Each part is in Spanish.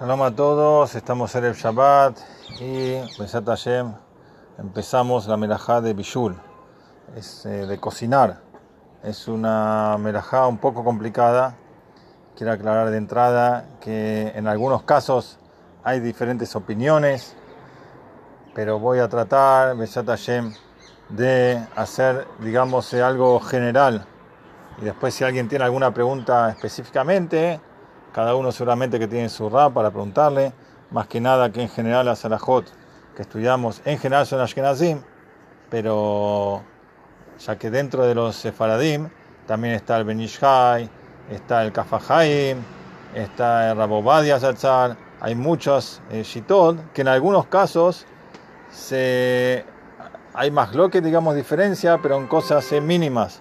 Shalom a todos, estamos en el Shabbat y Besat Hashem empezamos la melajá de Bishul, es eh, de cocinar. Es una melajá un poco complicada. Quiero aclarar de entrada que en algunos casos hay diferentes opiniones, pero voy a tratar, Besat Hashem, de hacer, digamos, algo general. Y después si alguien tiene alguna pregunta específicamente, cada uno seguramente que tiene su rap para preguntarle, más que nada que en general la Salahot que estudiamos, en general son Ashkenazim, pero ya que dentro de los Sefaradim también está el Benishai, está el Kafahaim, está el Rabobadia Zatzar, hay muchos eh, Shitot que en algunos casos hay más lo que digamos diferencia, pero en cosas eh, mínimas.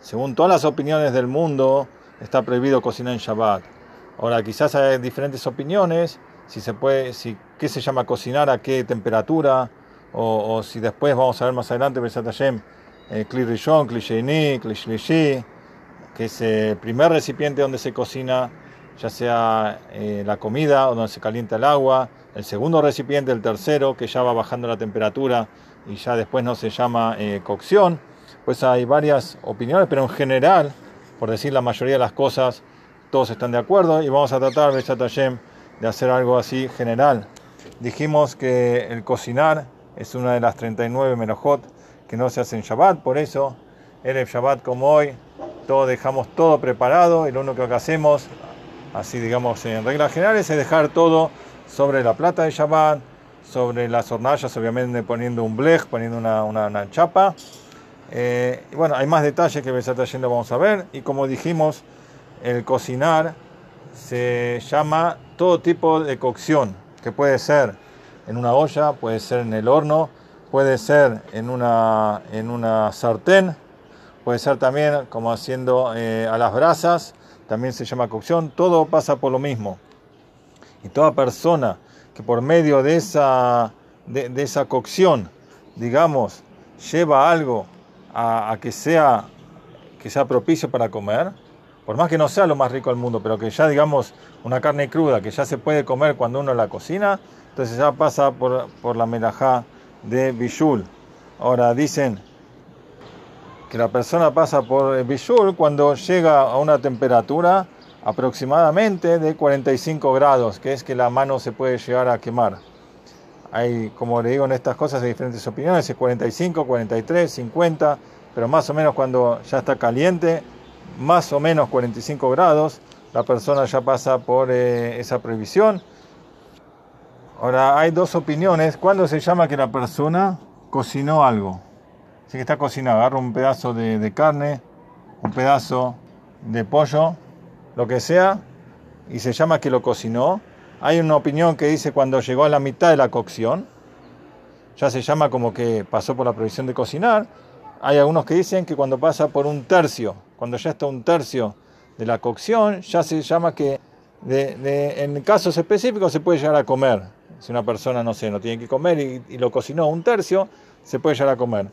Según todas las opiniones del mundo, está prohibido cocinar en Shabbat. Ahora, quizás hay diferentes opiniones, si se puede, si qué se llama cocinar, a qué temperatura, o, si después vamos a ver más adelante, Besat Hashem, eh, Kli Rishon, Kli Sheini, que es el primer recipiente donde se cocina, ya sea eh, la comida o donde se calienta el agua, el segundo recipiente, el tercero, que ya va bajando la temperatura y ya después no se llama eh, cocción. Pues hay varias opiniones, pero en general, por decir la mayoría de las cosas, todos están de acuerdo y vamos a tratar, de hacer algo así general. Dijimos que el cocinar es una de las 39 melojot que no se hace en Shabbat, por eso, el Shabbat como hoy, todo dejamos todo preparado y lo único que hacemos, así digamos en reglas generales, es dejar todo sobre la plata de Shabbat, sobre las hornallas, obviamente poniendo un blech, poniendo una, una, chapa. Eh, bueno, hay más detalles que está yendo vamos a ver. Y como dijimos, el cocinar se llama todo tipo de cocción, que puede ser en una olla, puede ser en el horno, puede ser en una, en una sartén, puede ser también como haciendo eh, a las brasas, también se llama cocción, todo pasa por lo mismo. Y toda persona que por medio de esa, de, esa cocción, digamos, lleva algo a, a que, sea, que sea propicio para comer, por más que no sea lo más rico del mundo, pero que ya digamos una carne cruda que ya se puede comer cuando uno la cocina, entonces ya pasa por, por la melajá de Bishul. Ahora dicen que la persona pasa por Bishul cuando llega a una temperatura aproximadamente de 45 grados, que es que la mano se puede llegar a quemar. Hay, como le digo, en estas cosas hay diferentes opiniones, es 45, 43, 50, pero más o menos cuando ya está caliente, más o menos 45 grados, la persona ya pasa por eh, esa prohibición. Ahora, hay dos opiniones. ¿Cuándo se llama que la persona cocinó algo? Si que está cocinado, agarra un pedazo de, carne, un pedazo de pollo, lo que sea, y se llama que lo cocinó. Hay una opinión que dice cuando llegó a la mitad de la cocción, ya se llama como que pasó por la prohibición de cocinar. Hay algunos que dicen que cuando pasa por un tercio, cuando ya está un tercio de la cocción, ya se llama que en casos específicos se puede llegar a comer. Si una persona, no sé, no tiene que comer y, lo cocinó un tercio, se puede llegar a comer.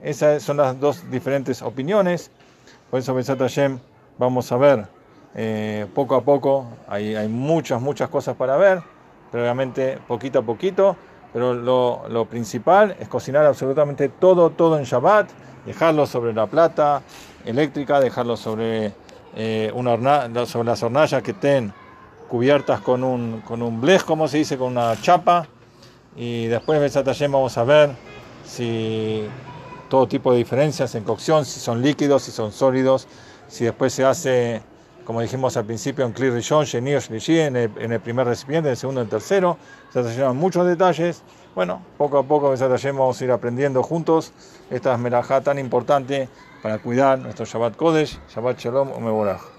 Esas son las dos diferentes opiniones. Por eso, Besat Hashem, vamos a ver eh, poco a poco. Hay, hay muchas, muchas cosas para ver, pero obviamente poquito a poquito. Pero lo, principal es cocinar absolutamente todo, todo en Shabbat dejarlo sobre la plata eléctrica, dejarlo sobre, eh, una sobre las hornallas que estén cubiertas con un, con un blech, como se dice, con una chapa. Y después de esa vamos a ver si todo tipo de diferencias en cocción, si son líquidos, si son sólidos, si después se hace, como dijimos al principio, en Clear Rishon, en el, en el primer recipiente, en el segundo y el tercero. Se llevan muchos detalles. Bueno, poco a poco vamos a ir aprendiendo juntos esta melajá tan importante para cuidar nuestro Shabbat Kodesh, Shabbat Shalom o Mevorach.